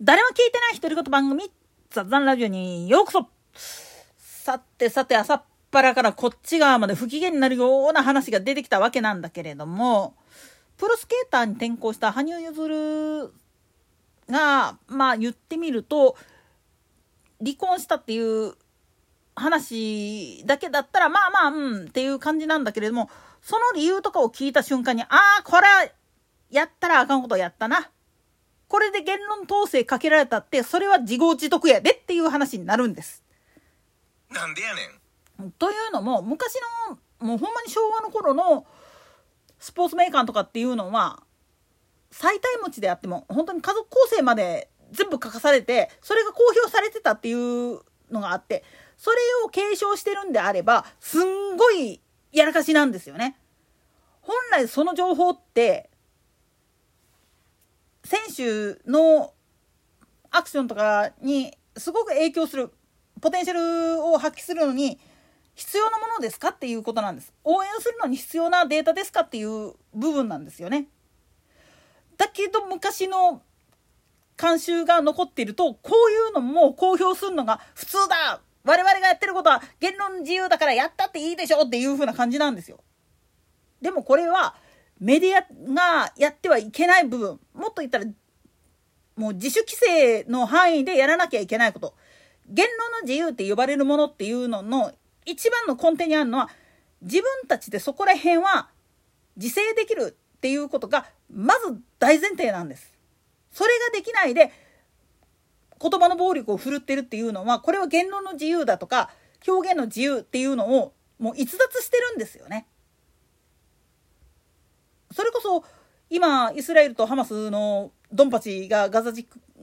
誰も聞いてない独り言番組、雑談ラジオにようこそさてさて、朝っぱらからこっち側まで不機嫌になるような話が出てきたわけなんだけれども、プロスケーターに転向した羽生結弦が、まあ言ってみると、離婚したっていう話だけだったら、まあまあ、うんっていう感じなんだけれども、その理由とかを聞いた瞬間に、ああ、これはやったらあかんことやったな。これで言論統制かけられたって、それは自業自得やでっていう話になるんです。なんでやねん。というのも、昔の、もうほんまに昭和の頃のスポーツメーカーとかっていうのは、最大持ちであっても、本当に家族構成まで全部書かされて、それが公表されてたっていうのがあって、それを継承してるんであれば、すんごいやらかしなんですよね。本来その情報って、選手のアクションとかにすごく影響するポテンシャルを発揮するのに必要なものですかっていうことなんです。応援するのに必要なデータですかっていう部分なんですよね。だけど昔の慣習が残っているとこういうのも公表するのが普通だ。我々がやってることは言論自由だからやったっていいでしょっていう風な感じなんですよ。でもこれはメディアがやってはいけない部分、もっと言ったら、もう自主規制の範囲でやらなきゃいけないこと。言論の自由って呼ばれるものっていうのの一番の根底にあるのは、自分たちでそこら辺は自制できるっていうことが、まず大前提なんです。それができないで、言葉の暴力を振るってるっていうのは、これは言論の自由だとか、表現の自由っていうのをもう逸脱してるんですよね。それこそ今イスラエルとハマスのドンパチがガザ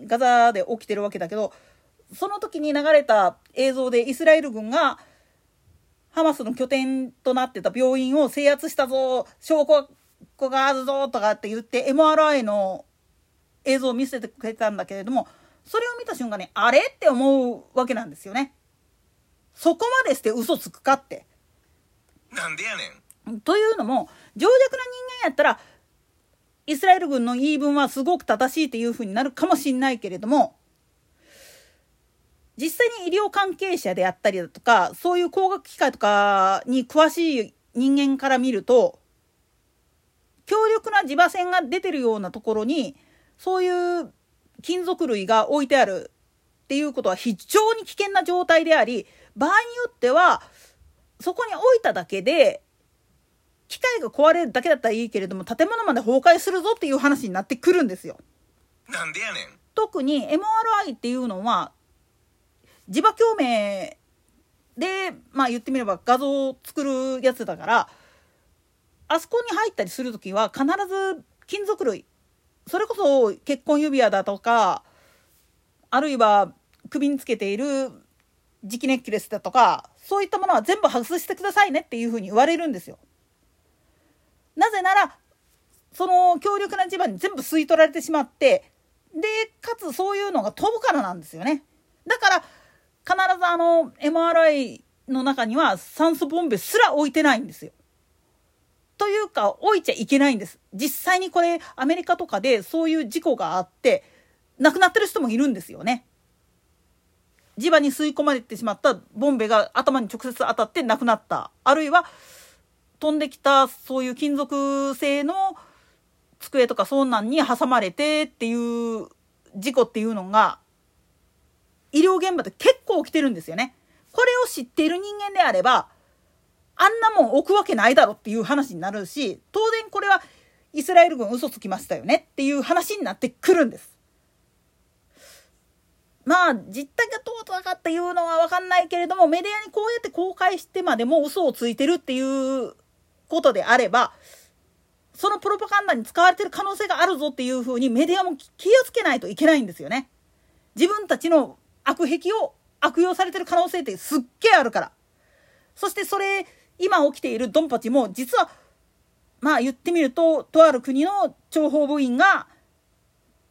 ガザで起きてるわけだけどその時に流れた映像でイスラエル軍がハマスの拠点となってた病院を制圧したぞ証拠があるぞとかって言って MRI の映像を見せてくれたんだけれどもそれを見た瞬間にあれって思うわけなんですよね。そこまでして嘘つくかって。なんでやねん。というのも情弱な人間やったらイスラエル軍の言い分はすごく正しいっていうふうになるかもしんないけれども実際に医療関係者であったりだとかそういう工学機械とかに詳しい人間から見ると強力な地場線が出てるようなところにそういう金属類が置いてあるっていうことは非常に危険な状態であり場合によってはそこに置いただけで機械が壊れるだけだったらいいけれども建物まで崩壊するぞっていう話になってくるんですよ。なんでやねん。特に MRI っていうのは磁場共鳴でまあ言ってみれば画像を作るやつだからあそこに入ったりする時は必ず金属類それこそ結婚指輪だとかあるいは首につけている磁気ネックレスだとかそういったものは全部外してくださいねっていうふうに言われるんですよ。なぜならその強力な磁場に全部吸い取られてしまってでかつそういうのが飛ぶからなんですよねだから必ずあの MRI の中には酸素ボンベすら置いてないんですよ。というか置いちゃいけないんです。実際にこれアメリカとかでそういう事故があって亡くなってる人もいるんですよね。磁場に吸い込まれてしまったボンベが頭に直接当たって亡くなった。あるいは飛んできたそういう金属製の机とかそんなんに挟まれてっていう事故っていうのが医療現場で結構起きてるんですよね。これを知っている人間であればあんなもん置くわけないだろっていう話になるし当然これはイスラエル軍嘘つきましたよねっていう話になってくるんです。まあ実態がどうとかっていうのは分かんないけれどもメディアにこうやって公開してまでも嘘をついてるっていうことであれば、そのプロパガンダに使われてる可能性があるぞっていうふうにメディアも気をつけないといけないんですよね。自分たちの悪癖を悪用されてる可能性ってすっげえあるから。そしてそれ、今起きているドンパチも実は、まあ言ってみると、とある国の諜報部員が、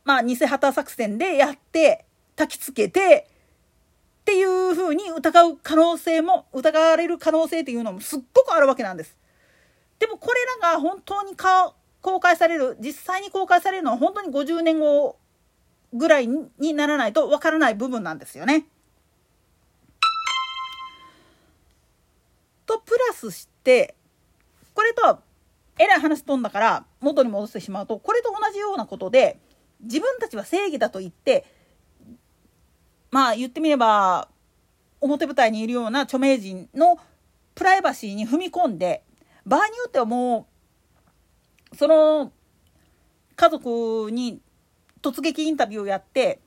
まあ偽旗作戦でやって、焚きつけて、っていうふうに疑う可能性も、疑われる可能性っていうのもすっごくあるわけなんです。でもこれらが本当に公開される実際に公開されるのは本当に50年後ぐらいにならないとわからない部分なんですよね。とプラスしてこれとはえらい話飛んだから元に戻してしまうとこれと同じようなことで自分たちは正義だと言ってまあ言ってみれば表舞台にいるような著名人のプライバシーに踏み込んで場合によってはもうその家族に突撃インタビューをやって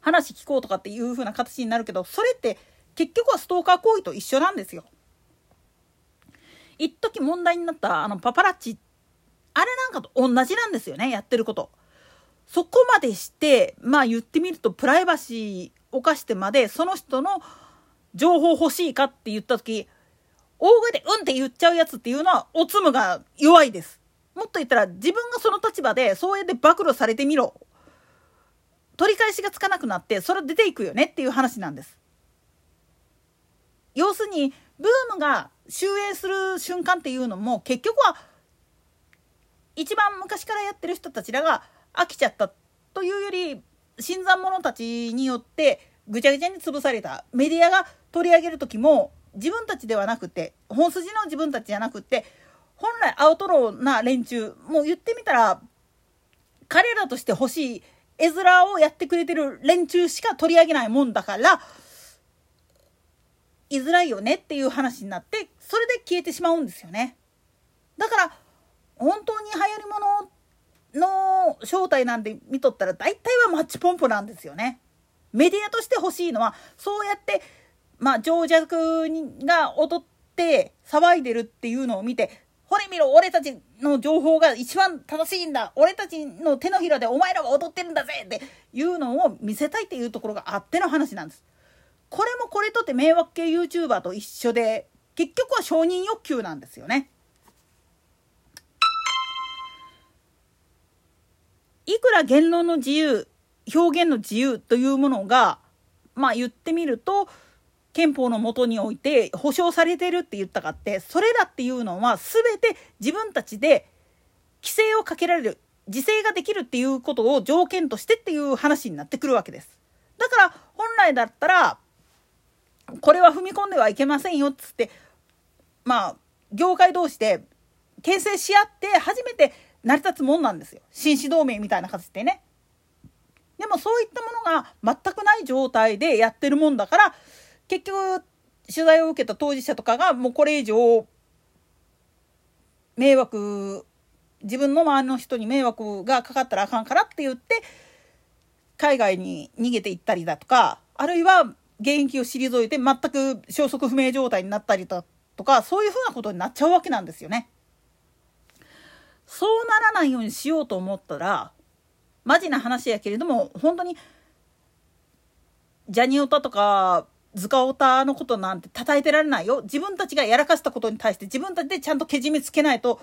話聞こうとかっていう風な形になるけどそれって結局はストーカー行為と一緒なんですよ。一時問題になったあのパパラッチあれなんかと同じなんですよねやってること。そこまでしてまあ言ってみるとプライバシーを犯してまでその人の情報欲しいかって言った時大「」って言っちゃうやつっていうのはおつむが弱いです。もっと言ったら自分がその立場でそうやって暴露されてみろ取り返しがつかなくなってそれ出ていくよねっていう話なんです。要するにブームが終焉する瞬間っていうのも結局は一番昔からやってる人たちらが飽きちゃったというより新参者たちによってぐちゃぐちゃに潰されたメディアが取り上げる時も自分たちではなくて本筋の自分たちじゃなくて本来アウトローな連中もう言ってみたら彼らとして欲しい絵面をやってくれてる連中しか取り上げないもんだから居づらいよねっていう話になってそれで消えてしまうんですよね。だから本当に流行り物の正体なんて見とったら大体はマッチポンプなんですよね。メディアとして欲しいのはそうやってまあ情弱が踊って騒いでるっていうのを見てほれ見ろ俺たちの情報が一番正しいんだ俺たちの手のひらでお前らは踊ってるんだぜっていうのを見せたいっていうところがあっての話なんです。これもこれとって迷惑系 YouTuber と一緒で結局は承認欲求なんですよね。いくら言論の自由表現の自由というものがまあ言ってみると憲法のもとにおいて保障されてるって言ったかってそれらっていうのは全て自分たちで規制をかけられる自制ができるっていうことを条件としてっていう話になってくるわけです。だから本来だったらこれは踏み込んではいけませんよっつってまあ業界同士で牽制し合って初めて成り立つもんなんですよ紳士同盟みたいな形でね。でもそういったものが全くない状態でやってるもんだから結局取材を受けた当事者とかがもうこれ以上迷惑自分の周りの人に迷惑がかかったらあかんからって言って海外に逃げていったりだとかあるいは現役を退いて全く消息不明状態になったりだとかそういうふうなことになっちゃうわけなんですよね。そうならないようにしようと思ったらマジな話やけれども本当にジャニオタとかズカオタのことなんて叩いてられないよ。自分たちがやらかしたことに対して自分たちでちゃんとけじめつけないと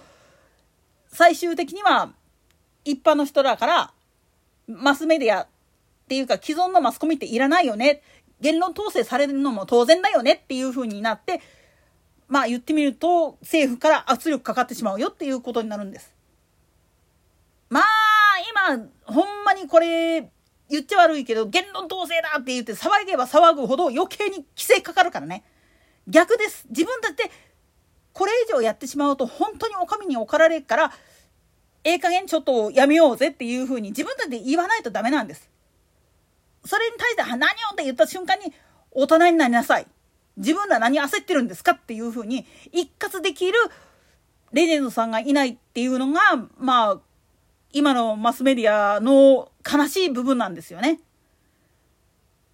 最終的には一般の人だからマスメディアっていうか既存のマスコミっていらないよね。言論統制されるのも当然だよね。っていう風になって、まあ言ってみると政府から圧力かかってしまうよ。っていうことになるんです。まあ今ほんまにこれ言っちゃ悪いけど言論統制だって言って騒げば騒ぐほど余計に規制かかるからね。逆です。自分たちでこれ以上やってしまうと本当にお上に怒られるからええ加減ちょっとやめようぜっていうふうに自分たちで言わないとダメなんです。それに対して「何を?」って言った瞬間に「大人になりなさい」自分ら何焦ってるんですかっていうふうに一括できるレジェンドさんがいないっていうのがまあ今のマスメディアの悲しい部分なんですよね。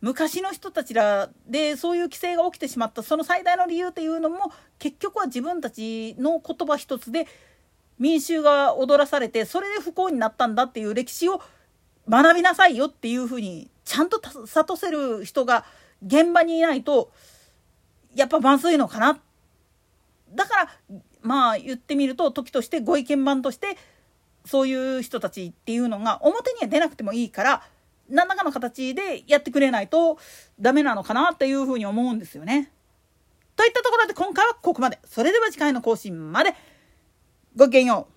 昔の人たちらでそういう規制が起きてしまったその最大の理由っていうのも結局は自分たちの言葉一つで民衆が踊らされてそれで不幸になったんだっていう歴史を学びなさいよっていうふうにちゃんと諭せる人が現場にいないとやっぱまずいのかなだからまあ言ってみると時としてご意見番としてそういう人たちっていうのが表には出なくてもいいから何らかの形でやってくれないとダメなのかなっていうふうに思うんですよね。といったところで今回はここまで。それでは次回の更新まで。ごきげんよう。